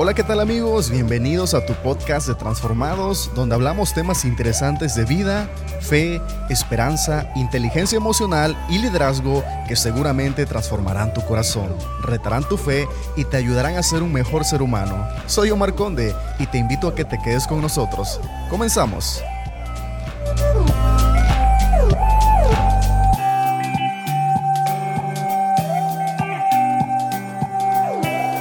Hola, ¿qué tal amigos? Bienvenidos a tu podcast de Transformados, donde hablamos temas interesantes de vida, fe, esperanza, inteligencia emocional y liderazgo que seguramente transformarán tu corazón, retarán tu fe y te ayudarán a ser un mejor ser humano. Soy Omar Conde y te invito a que te quedes con nosotros. Comenzamos.